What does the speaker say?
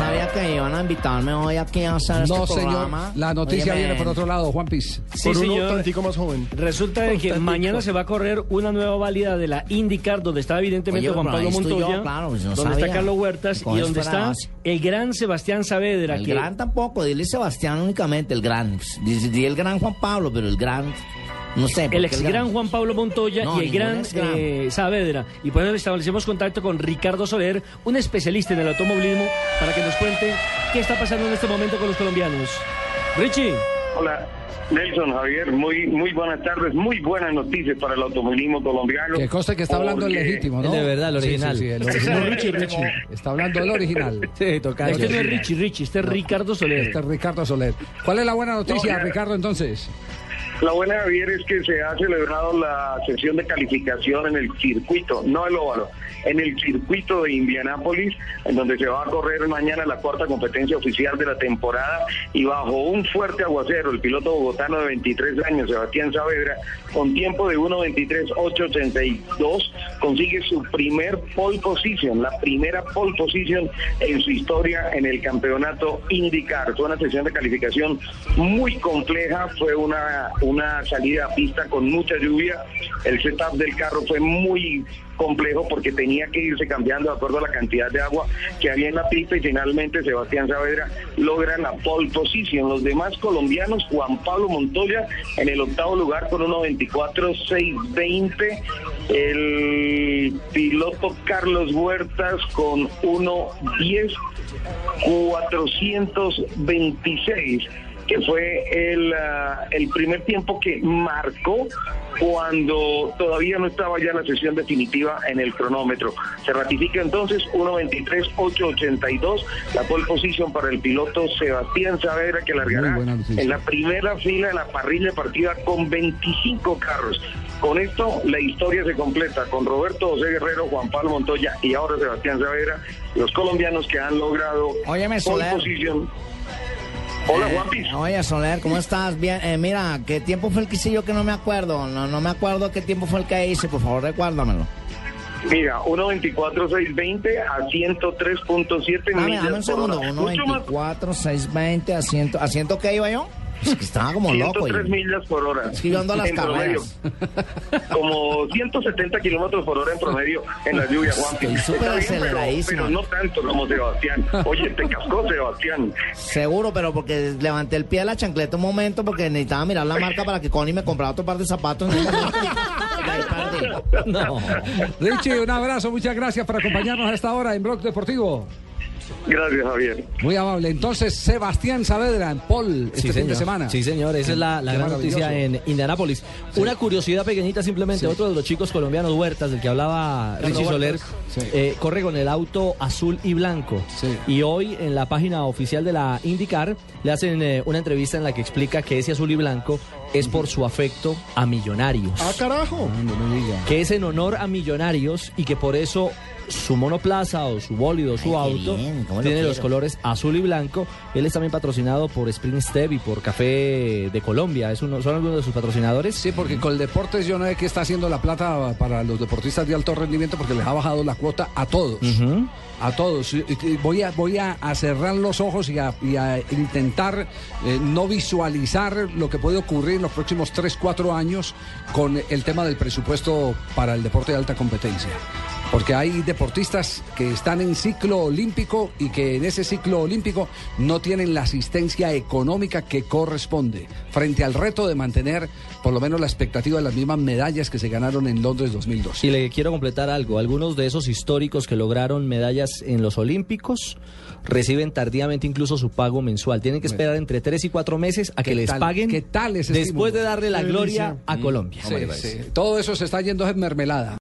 Sabía que iban a invitarme hoy aquí a hacer No, este señor. programa. La noticia Óyeme, viene por otro lado, Juan Piz. Sí, señor. Resulta de que mañana se va a correr una nueva válida de la IndyCar, donde está evidentemente Oye, Juan Pablo yo, Montoya, claro, pues donde sabía. está Carlos Huertas y donde está el gran Sebastián Saavedra. El que gran tampoco, dile Sebastián únicamente, el gran. Dice di el gran Juan Pablo, pero el gran, no sé. ¿por el ex gran Juan Pablo Montoya No, y el gran eh, Saavedra. Y por eso establecemos contacto con Ricardo Soler, un especialista en el automovilismo, para que nos cuente qué está pasando en este momento con los colombianos. Richie. Hola, Nelson Javier, muy muy buenas tardes, muy buenas noticias para el automovilismo colombiano. Que conste que está hablando el legítimo, ¿no? De verdad, el Sí, original. Sí, sí, el No, original. Richie, Richie. Está hablando el original. Sí, toca. Este no es Richie, Richie, este es Ricardo Soler. Este es Ricardo Soler. ¿Cuál es la buena noticia, No, Ricardo, entonces? La buena Javier es que se ha celebrado la sesión de calificación en el circuito, no el óvalo, en el circuito de Indianápolis, en donde se va a correr mañana la cuarta competencia oficial de la temporada y bajo un fuerte aguacero, el piloto bogotano de 23 años, Sebastián Saavedra, con tiempo de 1.23.882, consigue su primer pole position, la primera pole position en su historia en el campeonato IndyCar. Fue una sesión de calificación muy compleja, fue una, una salida a pista con mucha lluvia, el setup del carro fue muy complejo porque tenía que irse cambiando de acuerdo a la cantidad de agua que había en la pista y finalmente Sebastián Saavedra logra la pole position. Los demás colombianos, Juan Pablo Montoya en el octavo lugar con 1.24.620, el piloto Carlos Huertas con 1.10.426 que fue el, ah, el primer tiempo que marcó cuando todavía no estaba ya la sesión definitiva en el cronómetro. Se ratifica entonces 1.23.882, la pole position para el piloto Sebastián Saavedra que largará en la primera fila de la parrilla partida con 25 carros. Con esto la historia se completa con Roberto José Guerrero, Juan Pablo Montoya y ahora Sebastián Saavedra, los colombianos que han logrado Óyeme, pole position. Hola, Eh, Juanpis. Oye, Soler, ¿cómo estás? Bien, eh, mira, ¿qué tiempo fue el que hice yo que no me acuerdo? No, no me acuerdo qué tiempo fue el que hice, por favor, recuérdamelo. Mira, 1.24.620 a 103.7 Dame, millas dame un segundo, hora. Mucho más, 1.24, 620, a 100, ¿a ciento qué iba yo? Es que estaba como loco. 103 y- millas por hora. Es que yo ando a las En promedio. carreras. Como 170 kilómetros por hora en promedio en la lluvia, Juanpi. Estoy súper pero- aceleradísimo. Pero no tanto como Sebastián. Oye, te cascó Sebastián. Seguro, pero porque levanté el pie de la chancleta un momento porque necesitaba mirar la marca para que Connie me comprara otro par de zapatos. No. Richie, un abrazo, muchas gracias por acompañarnos a esta hora en Blog Deportivo. Gracias, Javier. Muy amable. Entonces, Sebastián Saavedra en Paul este Sí, fin señor. de semana. Sí, señor. Esa es la, gran noticia en Indianápolis. Una curiosidad pequeñita simplemente. Otro de los chicos colombianos, Huertas, del que hablaba Richie Soler, eh, corre con el auto azul y blanco. Sí. Y hoy en la página oficial de la IndyCar le hacen eh, una entrevista en la que explica que ese azul y blanco es por su afecto a millonarios. Ah, carajo. No, no me diga. que es en honor a millonarios y que por eso su monoplaza o su bólido, su Ay, auto, bien, ¿cómo lo tiene los colores azul y blanco. Él es también patrocinado por Spring Step y por Café de Colombia. Es uno, son algunos de sus patrocinadores. Sí, porque con el deportes yo no sé qué está haciendo la plata para los deportistas de alto rendimiento porque les ha bajado la cuota a todos. A todos. Voy a, voy a, cerrar los ojos y a, y a intentar eh, no visualizar lo que puede ocurrir en los próximos 3, 4 años con el tema del presupuesto para el deporte de alta competencia. Porque hay deportistas que están en ciclo olímpico y que en ese ciclo olímpico no tienen la asistencia económica que corresponde frente al reto de mantener por lo menos la expectativa de las mismas medallas que se ganaron en Londres 2002. Y le quiero completar algo. Algunos de esos históricos que lograron medallas en los Olímpicos reciben tardíamente incluso su pago mensual. Tienen que esperar entre tres y cuatro meses a que ¿Qué les tal- paguen qué tal ese después estímulo? de darle la gloria a Colombia. Sí, sí. Todo eso se está yendo en mermelada.